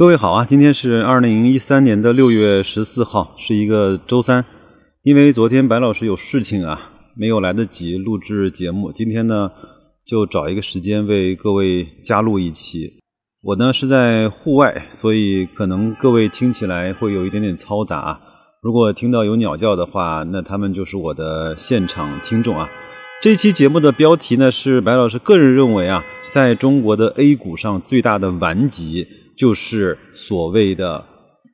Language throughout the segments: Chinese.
各位好啊，今天是二零一三年的六月十四号，是一个周三。因为昨天白老师有事情啊，没有来得及录制节目。今天呢，就找一个时间为各位加录一期。我呢是在户外，所以可能各位听起来会有一点点嘈杂啊。如果听到有鸟叫的话，那他们就是我的现场听众啊。这期节目的标题呢是白老师个人认为啊，在中国的 A 股上最大的顽疾。就是所谓的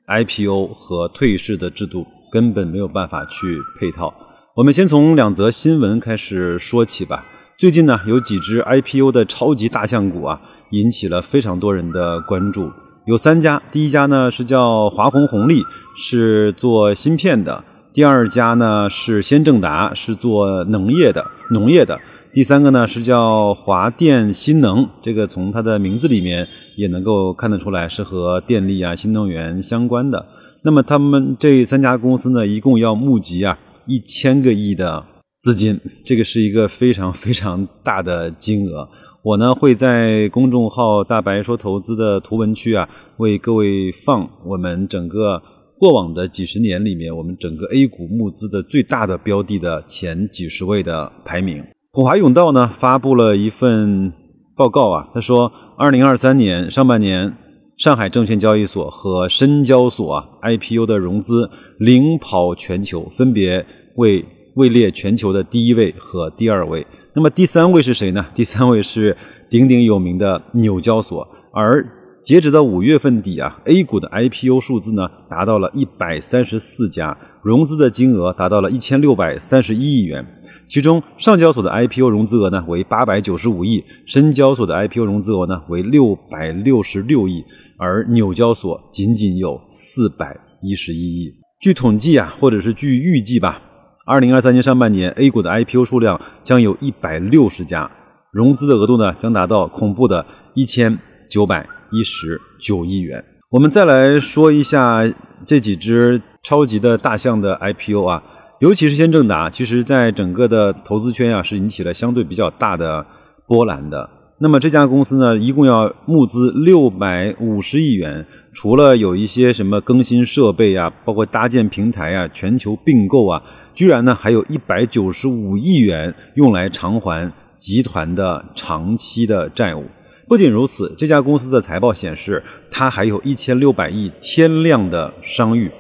IPO 和退市的制度根本没有办法去配套。我们先从两则新闻开始说起吧。最近呢，有几只 IPO 的超级大象股啊，引起了非常多人的关注。有三家，第一家呢是叫华虹红利，是做芯片的；第二家呢是先正达，是做农业的，农业的。第三个呢是叫华电新能，这个从它的名字里面也能够看得出来是和电力啊、新能源相关的。那么他们这三家公司呢，一共要募集啊一千个亿的资金，这个是一个非常非常大的金额。我呢会在公众号“大白说投资”的图文区啊，为各位放我们整个过往的几十年里面，我们整个 A 股募资的最大的标的的前几十位的排名。普华永道呢发布了一份报告啊，他说，二零二三年上半年，上海证券交易所和深交所啊 IPO 的融资领跑全球，分别位位列全球的第一位和第二位。那么第三位是谁呢？第三位是鼎鼎有名的纽交所，而。截止到五月份底啊，A 股的 IPO 数字呢达到了一百三十四家，融资的金额达到了一千六百三十一亿元。其中，上交所的 IPO 融资额呢为八百九十五亿，深交所的 IPO 融资额呢为六百六十六亿，而纽交所仅仅有四百一十一亿。据统计啊，或者是据预计吧，二零二三年上半年 A 股的 IPO 数量将有一百六十家，融资的额度呢将达到恐怖的一千九百。一十九亿元。我们再来说一下这几只超级的大象的 IPO 啊，尤其是先正达，其实在整个的投资圈啊是引起了相对比较大的波澜的。那么这家公司呢，一共要募资六百五十亿元，除了有一些什么更新设备啊，包括搭建平台啊，全球并购啊，居然呢还有一百九十五亿元用来偿还集团的长期的债务。不仅如此，这家公司的财报显示，它还有一千六百亿天量的商誉，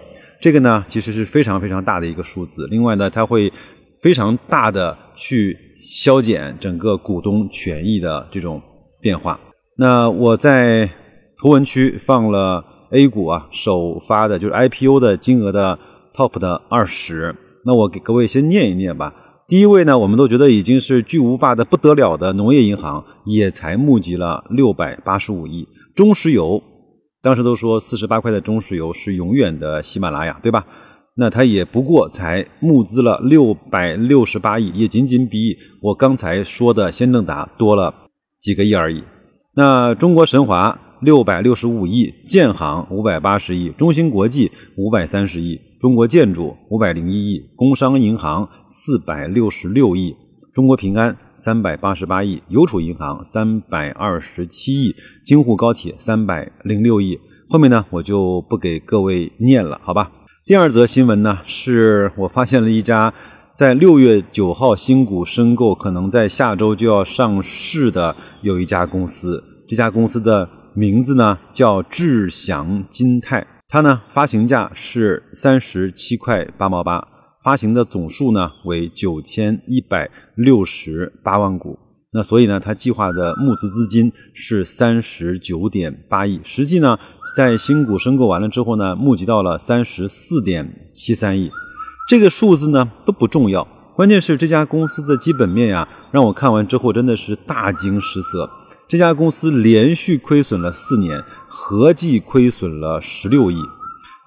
这个呢其实是非常非常大的一个数字。另外呢，它会非常大的去削减整个股东权益的这种变化。那我在图文区放了 A 股啊首发的就是 IPO 的金额的 Top 的二十，那我给各位先念一念吧。第一位呢，我们都觉得已经是巨无霸的不得了的农业银行，也才募集了六百八十五亿。中石油，当时都说四十八块的中石油是永远的喜马拉雅，对吧？那它也不过才募资了六百六十八亿，也仅仅比我刚才说的先正达多了几个亿而已。那中国神华。六百六十五亿，建行五百八十亿，中芯国际五百三十亿，中国建筑五百零一亿，工商银行四百六十六亿，中国平安三百八十八亿，邮储银行三百二十七亿，京沪高铁三百零六亿。后面呢，我就不给各位念了，好吧？第二则新闻呢，是我发现了一家在六月九号新股申购，可能在下周就要上市的有一家公司，这家公司的。名字呢叫智祥金泰，它呢发行价是三十七块八毛八，发行的总数呢为九千一百六十八万股。那所以呢，它计划的募资资金是三十九点八亿，实际呢在新股申购完了之后呢，募集到了三十四点七三亿。这个数字呢都不重要，关键是这家公司的基本面呀，让我看完之后真的是大惊失色。这家公司连续亏损了四年，合计亏损了十六亿。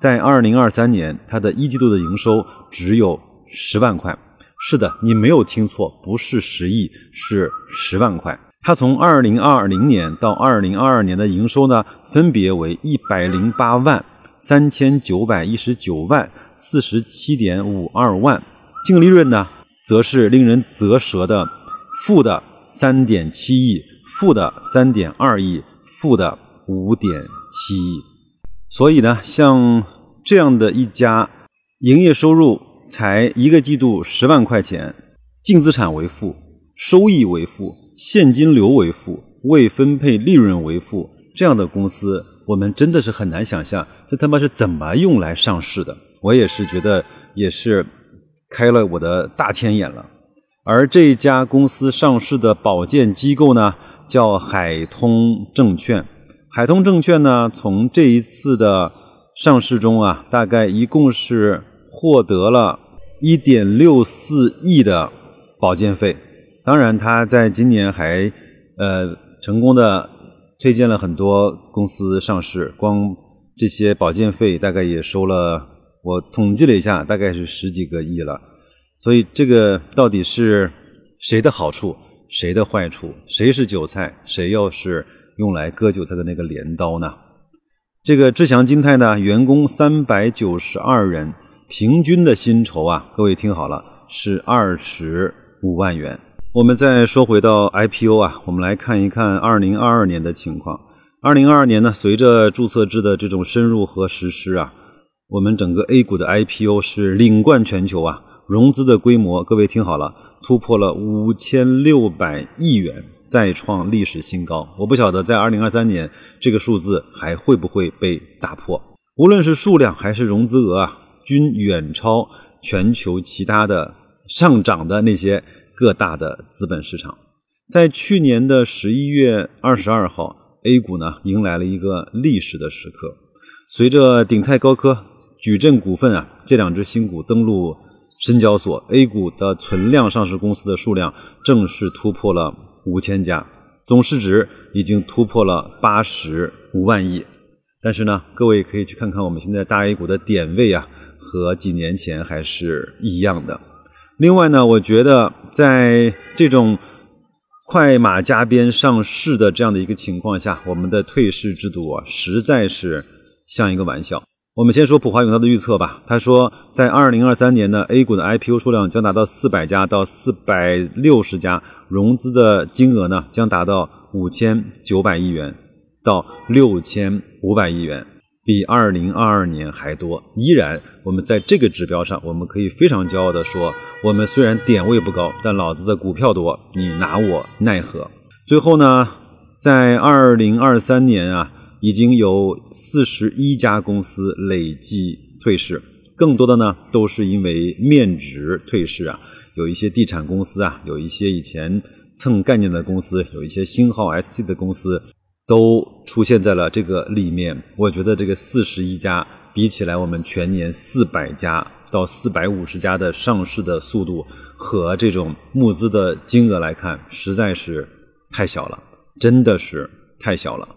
在二零二三年，它的一季度的营收只有十万块。是的，你没有听错，不是十亿，是十万块。它从二零二零年到二零二二年的营收呢，分别为一百零八万、三千九百一十九万、四十七点五二万，净利润呢，则是令人啧舌的负的三点七亿。负的三点二亿，负的五点七亿，所以呢，像这样的一家营业收入才一个季度十万块钱，净资产为负，收益为负，现金流为负，未分配利润为负，这样的公司，我们真的是很难想象，这他妈是怎么用来上市的？我也是觉得，也是开了我的大天眼了。而这家公司上市的保荐机构呢，叫海通证券。海通证券呢，从这一次的上市中啊，大概一共是获得了一点六四亿的保荐费。当然，他在今年还呃成功的推荐了很多公司上市，光这些保荐费大概也收了，我统计了一下，大概是十几个亿了。所以，这个到底是谁的好处，谁的坏处？谁是韭菜，谁又是用来割韭菜的那个镰刀呢？这个志祥金泰呢，员工三百九十二人，平均的薪酬啊，各位听好了，是二十五万元。我们再说回到 IPO 啊，我们来看一看二零二二年的情况。二零二二年呢，随着注册制的这种深入和实施啊，我们整个 A 股的 IPO 是领冠全球啊。融资的规模，各位听好了，突破了五千六百亿元，再创历史新高。我不晓得在二零二三年这个数字还会不会被打破。无论是数量还是融资额啊，均远超全球其他的上涨的那些各大的资本市场。在去年的十一月二十二号，A 股呢迎来了一个历史的时刻，随着鼎泰高科、矩阵股份啊这两只新股登陆。深交所 A 股的存量上市公司的数量正式突破了五千家，总市值已经突破了八十五万亿。但是呢，各位可以去看看我们现在大 A 股的点位啊，和几年前还是一样的。另外呢，我觉得在这种快马加鞭上市的这样的一个情况下，我们的退市制度啊，实在是像一个玩笑。我们先说普华永道的预测吧。他说，在二零二三年呢，A 股的 IPO 数量将达到四百家到四百六十家，融资的金额呢将达到五千九百亿元到六千五百亿元，比二零二二年还多。依然，我们在这个指标上，我们可以非常骄傲的说，我们虽然点位不高，但老子的股票多，你拿我奈何？最后呢，在二零二三年啊。已经有四十一家公司累计退市，更多的呢都是因为面值退市啊。有一些地产公司啊，有一些以前蹭概念的公司，有一些星号 ST 的公司，都出现在了这个里面。我觉得这个四十一家比起来，我们全年四百家到四百五十家的上市的速度和这种募资的金额来看，实在是太小了，真的是太小了。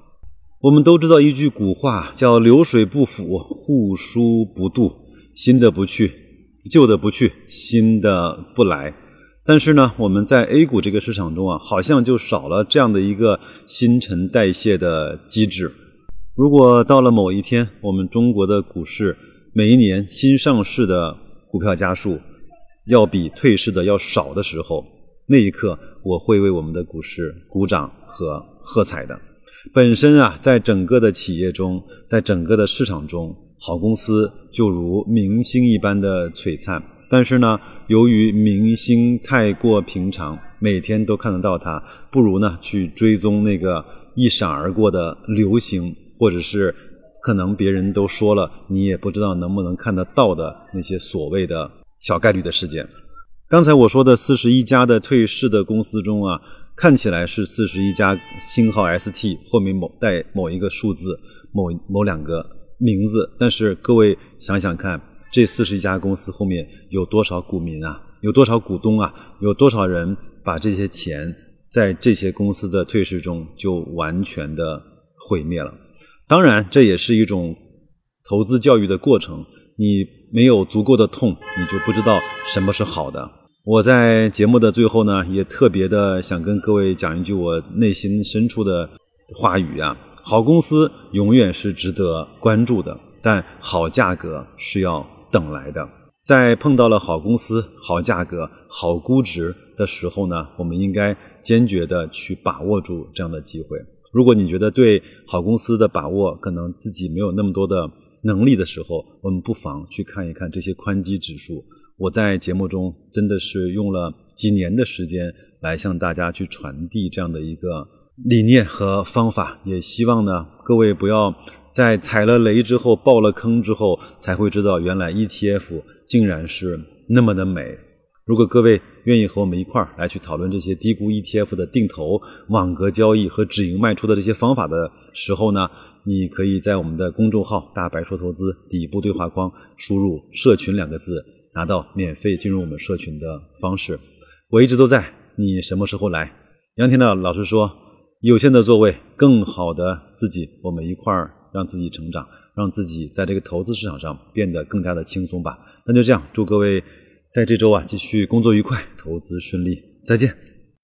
我们都知道一句古话，叫“流水不腐，户枢不蠹”，新的不去，旧的不去，新的不来。但是呢，我们在 A 股这个市场中啊，好像就少了这样的一个新陈代谢的机制。如果到了某一天，我们中国的股市每一年新上市的股票家数要比退市的要少的时候，那一刻我会为我们的股市鼓掌和喝彩的。本身啊，在整个的企业中，在整个的市场中，好公司就如明星一般的璀璨。但是呢，由于明星太过平常，每天都看得到他，不如呢去追踪那个一闪而过的流行，或者是可能别人都说了，你也不知道能不能看得到的那些所谓的小概率的事件。刚才我说的四十一家的退市的公司中啊。看起来是四十一家星号 ST 后面某带某一个数字，某某两个名字，但是各位想想看，这四十一家公司后面有多少股民啊？有多少股东啊？有多少人把这些钱在这些公司的退市中就完全的毁灭了？当然，这也是一种投资教育的过程。你没有足够的痛，你就不知道什么是好的。我在节目的最后呢，也特别的想跟各位讲一句我内心深处的话语啊：好公司永远是值得关注的，但好价格是要等来的。在碰到了好公司、好价格、好估值的时候呢，我们应该坚决的去把握住这样的机会。如果你觉得对好公司的把握可能自己没有那么多的能力的时候，我们不妨去看一看这些宽基指数。我在节目中真的是用了几年的时间来向大家去传递这样的一个理念和方法，也希望呢各位不要在踩了雷之后、爆了坑之后才会知道原来 ETF 竟然是那么的美。如果各位愿意和我们一块儿来去讨论这些低估 ETF 的定投、网格交易和止盈卖出的这些方法的时候呢，你可以在我们的公众号“大白说投资”底部对话框输入“社群”两个字。拿到免费进入我们社群的方式，我一直都在。你什么时候来？杨天的老师说，有限的座位，更好的自己，我们一块儿让自己成长，让自己在这个投资市场上变得更加的轻松吧。那就这样，祝各位在这周啊继续工作愉快，投资顺利，再见。